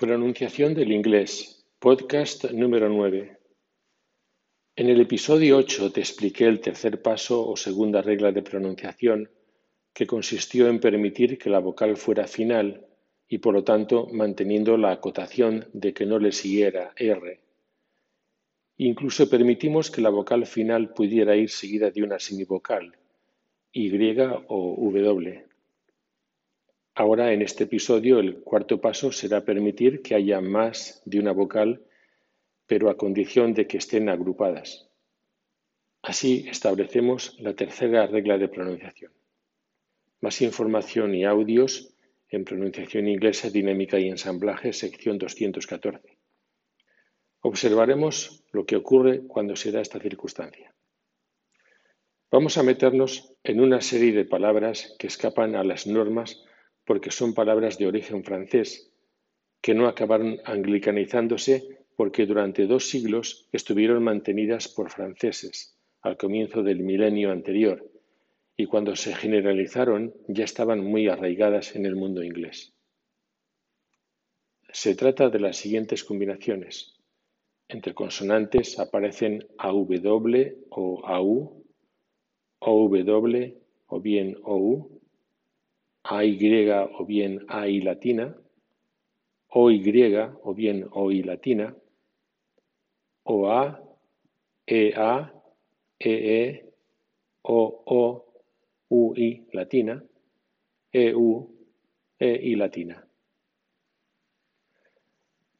Pronunciación del inglés, podcast número 9. En el episodio 8 te expliqué el tercer paso o segunda regla de pronunciación, que consistió en permitir que la vocal fuera final y por lo tanto manteniendo la acotación de que no le siguiera R. Incluso permitimos que la vocal final pudiera ir seguida de una semivocal, Y o W. Ahora, en este episodio, el cuarto paso será permitir que haya más de una vocal, pero a condición de que estén agrupadas. Así establecemos la tercera regla de pronunciación. Más información y audios en pronunciación inglesa, dinámica y ensamblaje, sección 214. Observaremos lo que ocurre cuando se da esta circunstancia. Vamos a meternos en una serie de palabras que escapan a las normas porque son palabras de origen francés, que no acabaron anglicanizándose porque durante dos siglos estuvieron mantenidas por franceses al comienzo del milenio anterior y cuando se generalizaron ya estaban muy arraigadas en el mundo inglés. Se trata de las siguientes combinaciones. Entre consonantes aparecen AW o AU, OW o bien OU, AY o bien AI latina, OY o bien OI latina, OA, EA, EE, OO, UI latina, EU, EI latina.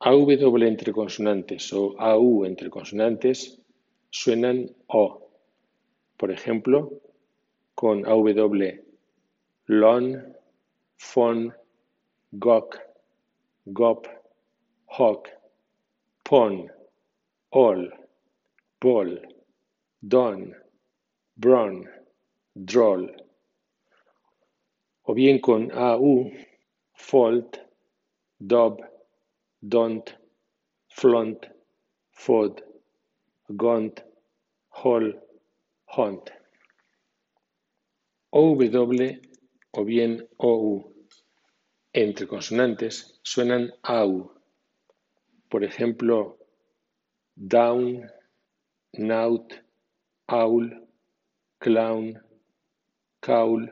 AW entre consonantes o AU entre consonantes suenan O. Por ejemplo, con AW lon, fon, gok, gop, hok, pon, ol, bol, don, bron, droll. O bien con AU, fold, dob, don't, flont, fod, gont, hol, hont. OW o bien OU. Entre consonantes suenan AU. Por ejemplo, down, naut, aul, clown, caul,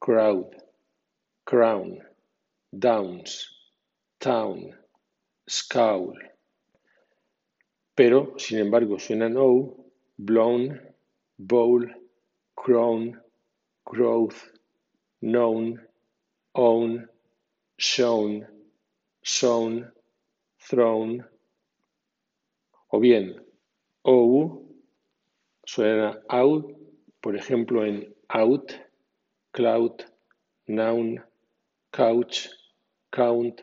crowd, crown, downs, town, scowl. Pero, sin embargo, suenan O, blown, bowl, crown, growth, known, own, shown, shown, thrown. O bien, OU suena out, por ejemplo en out, cloud, noun, couch, count,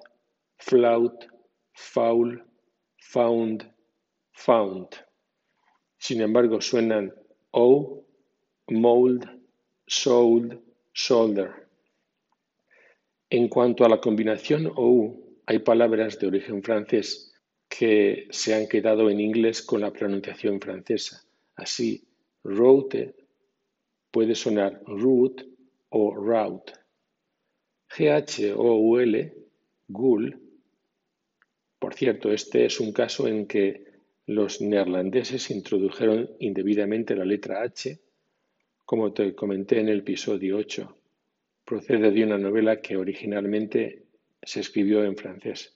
flout, foul, found, found. Sin embargo, suenan O, mold, sold, shoulder. En cuanto a la combinación OU, hay palabras de origen francés que se han quedado en inglés con la pronunciación francesa. Así, route puede sonar root o route. G-H-O-U-L, ghoul. Por cierto, este es un caso en que los neerlandeses introdujeron indebidamente la letra H como te comenté en el episodio 8, procede de una novela que originalmente se escribió en francés.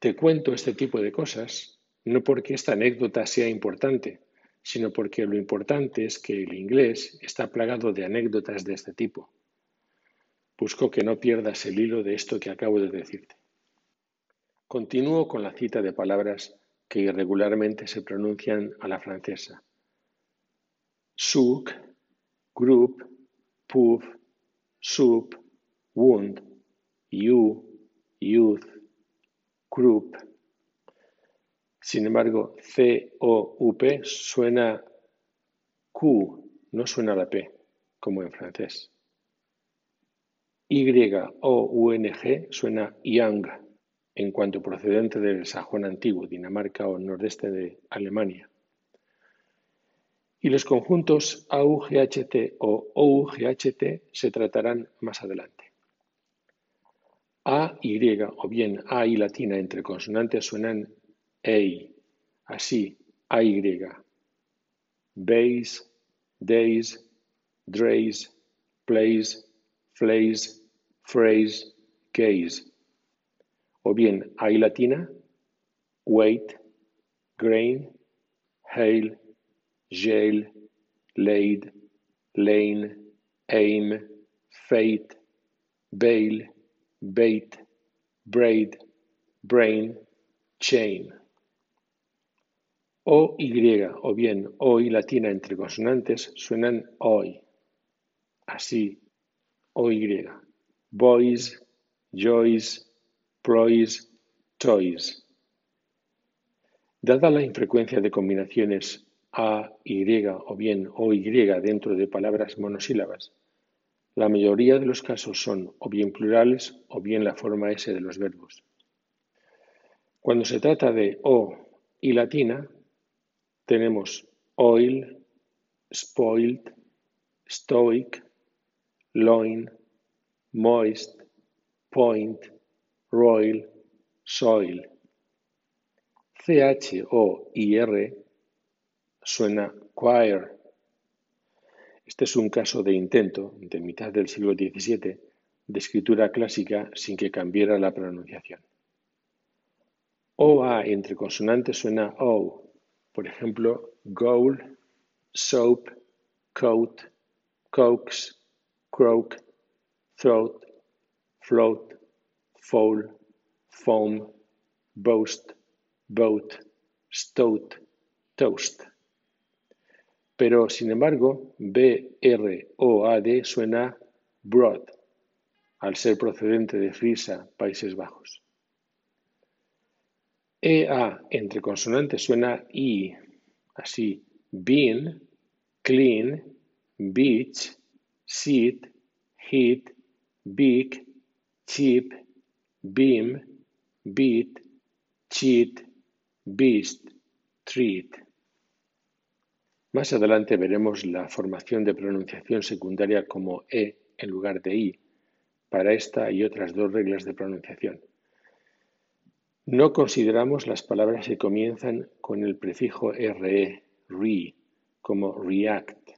Te cuento este tipo de cosas no porque esta anécdota sea importante, sino porque lo importante es que el inglés está plagado de anécdotas de este tipo. Busco que no pierdas el hilo de esto que acabo de decirte. Continúo con la cita de palabras que irregularmente se pronuncian a la francesa. Souk, group, puff, soup, wound, you, youth, group. Sin embargo, C-O-U-P suena Q, no suena la P, como en francés. Y-O-U-N-G suena young, en cuanto procedente del sajón antiguo, Dinamarca o nordeste de Alemania y los conjuntos AUGHT o OUGHT se tratarán más adelante. A, Y o bien A y latina entre consonantes suenan EI, así, A, Y. Base, days, drays, plays, flays, phrase, gaze. O bien A y latina, wait, grain, hail, jail, laid, lane, aim, fate, bail, bait, braid, brain, chain. O Y o bien O y latina entre consonantes suenan hoy. Así, O Y. Boys, joys, ploys, toys. Dada la infrecuencia de combinaciones A, Y o bien O, Y dentro de palabras monosílabas, la mayoría de los casos son o bien plurales o bien la forma S de los verbos. Cuando se trata de O y latina, tenemos oil, spoiled, stoic, loin, moist, point, royal, soil. CH, O y R suena choir. Este es un caso de intento, de mitad del siglo XVII, de escritura clásica sin que cambiara la pronunciación. OA entre consonantes suena O, por ejemplo, goal, soap, coat, coax, croak, throat, float, foul, foam, boast, boat, stout, toast. Pero, sin embargo, B, R o A, D suena broad, al ser procedente de Frisia, Países Bajos. EA entre consonantes suena I, así, bean, clean, beach, seat, heat, big, cheap, beam, beat, cheat, beast, treat. Más adelante veremos la formación de pronunciación secundaria como E en lugar de I para esta y otras dos reglas de pronunciación. No consideramos las palabras que comienzan con el prefijo re, re, como react,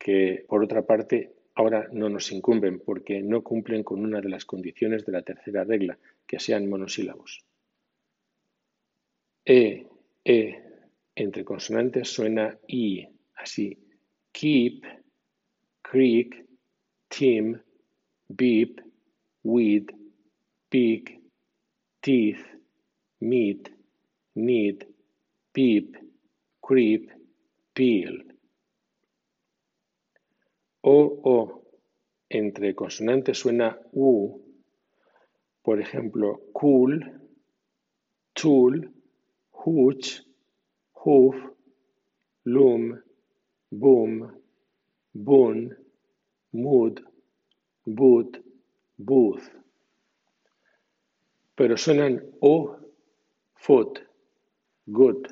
que por otra parte ahora no nos incumben porque no cumplen con una de las condiciones de la tercera regla, que sean monosílabos. E, E entre consonantes suena I, así. Keep, creek, team, beep, weed, pig, teeth, meet, need, peep, creep, peel. O, O entre consonantes suena U, por ejemplo, cool, tool, hooch, hoof, loom, boom, boon, mood, boot, booth. Pero suenan O foot, good,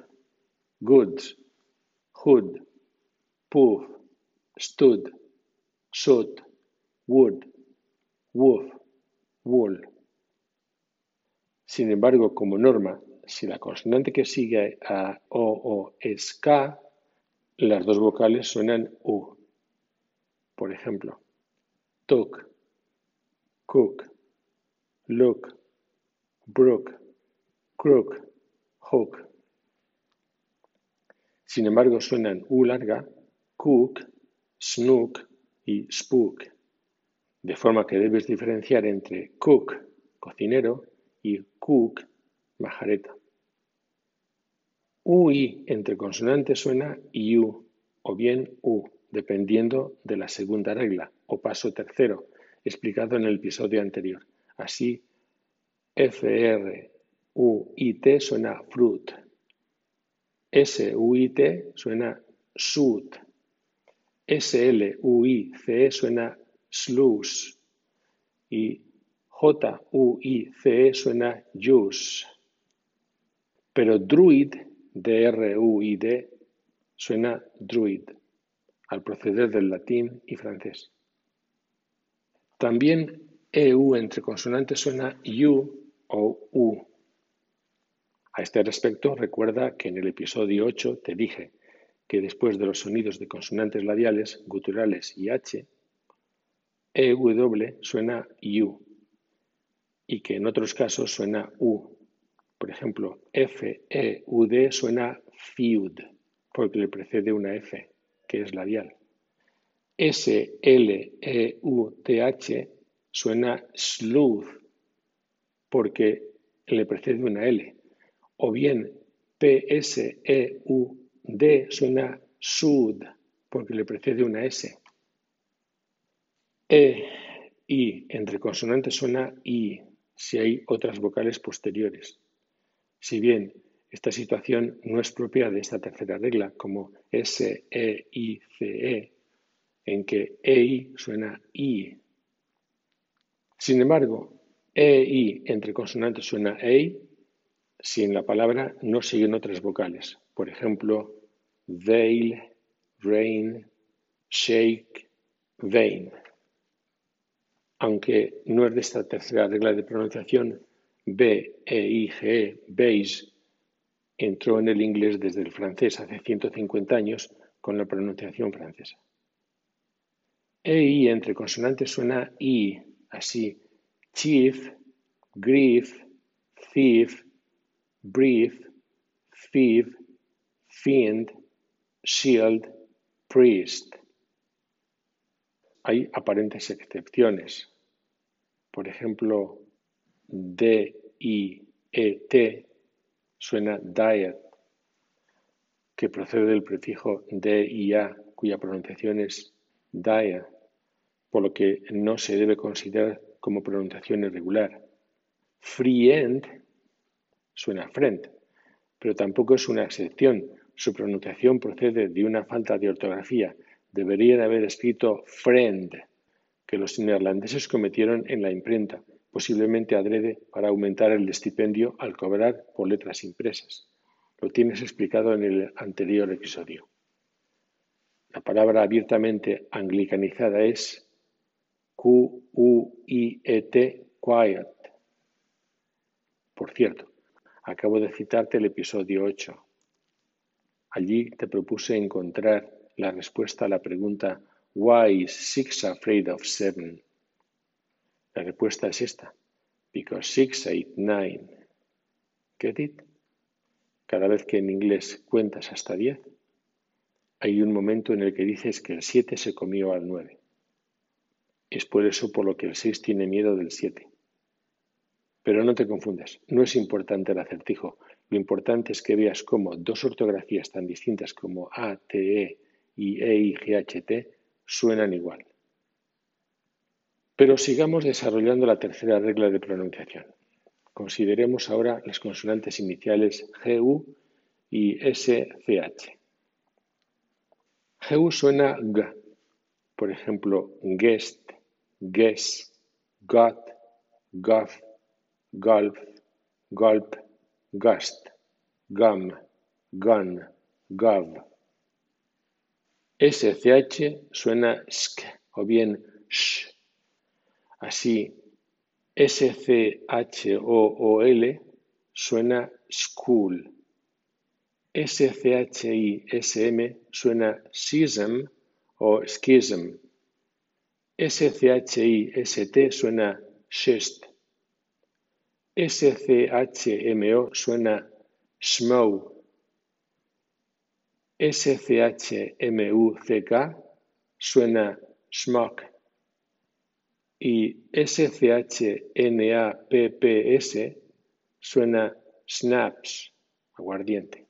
goods, hood, poof, stood, soot, wood, woof, wool. Sin embargo, como norma, si la consonante que sigue a O o es K, las dos vocales suenan U. Por ejemplo, took, cook, look, brook, crook, hook. Sin embargo, suenan U larga, cook, snook y spook, de forma que debes diferenciar entre cook, cocinero, y cook, majareta. U y entre consonantes suena U o bien U, dependiendo de la segunda regla o paso tercero, explicado en el episodio anterior. Así, FR U-I-T suena fruit. S-U-I-T suena suit. S-L-U-I-C-E suena sluice. Y J-U-I-C-E suena juice. Pero druid, D-R-U-I-D, suena druid, al proceder del latín y francés. También EU entre consonantes suena U o U. A este respecto, recuerda que en el episodio 8 te dije que después de los sonidos de consonantes labiales, guturales y H, EW suena U y que en otros casos suena U. Por ejemplo, FEUD suena FEUD porque le precede una F, que es labial. S-L-E-U-T-H suena sleuth porque le precede una L. O bien P-S-E-U-D suena sud porque le precede una S. E, I entre consonantes suena I si hay otras vocales posteriores. Si bien esta situación no es propia de esta tercera regla, como S, E, I, C, E, en que EI suena I. Sin embargo, EI entre consonantes suena EI si en la palabra no siguen otras vocales. Por ejemplo, veil, rain, shake, vein. Aunque no es de esta tercera regla de pronunciación, B, E, I, G, E, beige, entró en el inglés desde el francés hace 150 años con la pronunciación francesa. EI entre consonantes suena I, así, chief, grief, thief, brief, thief, fiend, shield, priest. Hay aparentes excepciones. Por ejemplo, D-I-E-T suena diet, que procede del prefijo D-I-A, cuya pronunciación es dia, por lo que no se debe considerar como pronunciación irregular. Friend suena friend, pero tampoco es una excepción. Su pronunciación procede de una falta de ortografía. Deberían haber escrito friend, que los neerlandeses cometieron en la imprenta, posiblemente adrede para aumentar el estipendio al cobrar por letras impresas. Lo tienes explicado en el anterior episodio. La palabra abiertamente anglicanizada es Q-U-I-E-T, quiet. Por cierto, acabo de citarte el episodio 8. Allí te propuse encontrar la respuesta a la pregunta Why is six afraid of seven? La respuesta es esta. Because six, eight, nine. Get it? Cada vez que en inglés cuentas hasta diez, hay un momento en el que dices que el 7 se comió al 9. Es por eso por lo que el 6 tiene miedo del 7. Pero no te confundas, no es importante el acertijo. Lo importante es que veas cómo dos ortografías tan distintas como A, T, E y E, I, G, H, T suenan igual. Pero sigamos desarrollando la tercera regla de pronunciación. Consideremos ahora las consonantes iniciales GU y SCH. GU suena G. Por ejemplo, guest, guess, got, guff, gulp, gulp, gust, gum, gun, gov. SCH suena sk o bien sh. Así, SCHOOL suena school. SCHISM suena schism o schism. SCHIST suena schist. SCHMO suena schmoe. SCHMUCK suena schmuck. Y SCHNAPPS suena snaps, aguardiente.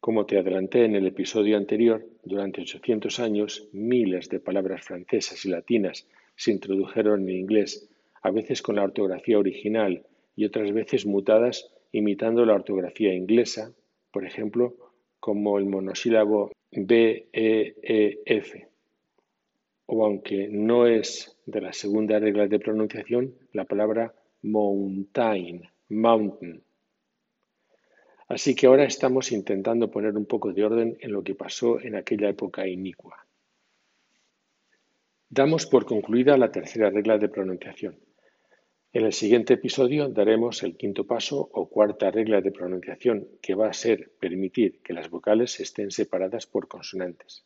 Como te adelanté en el episodio anterior, durante 800 años miles de palabras francesas y latinas se introdujeron en inglés, a veces con la ortografía original y otras veces mutadas imitando la ortografía inglesa, por ejemplo, como el monosílabo B, E, E, F o aunque no es de la segunda regla de pronunciación, la palabra mountain, mountain. Así que ahora estamos intentando poner un poco de orden en lo que pasó en aquella época inicua. Damos por concluida la tercera regla de pronunciación. En el siguiente episodio daremos el quinto paso o cuarta regla de pronunciación, que va a ser permitir que las vocales estén separadas por consonantes.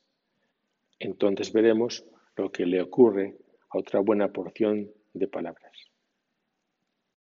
Entonces veremos lo que le ocurre a otra buena porción de palabras.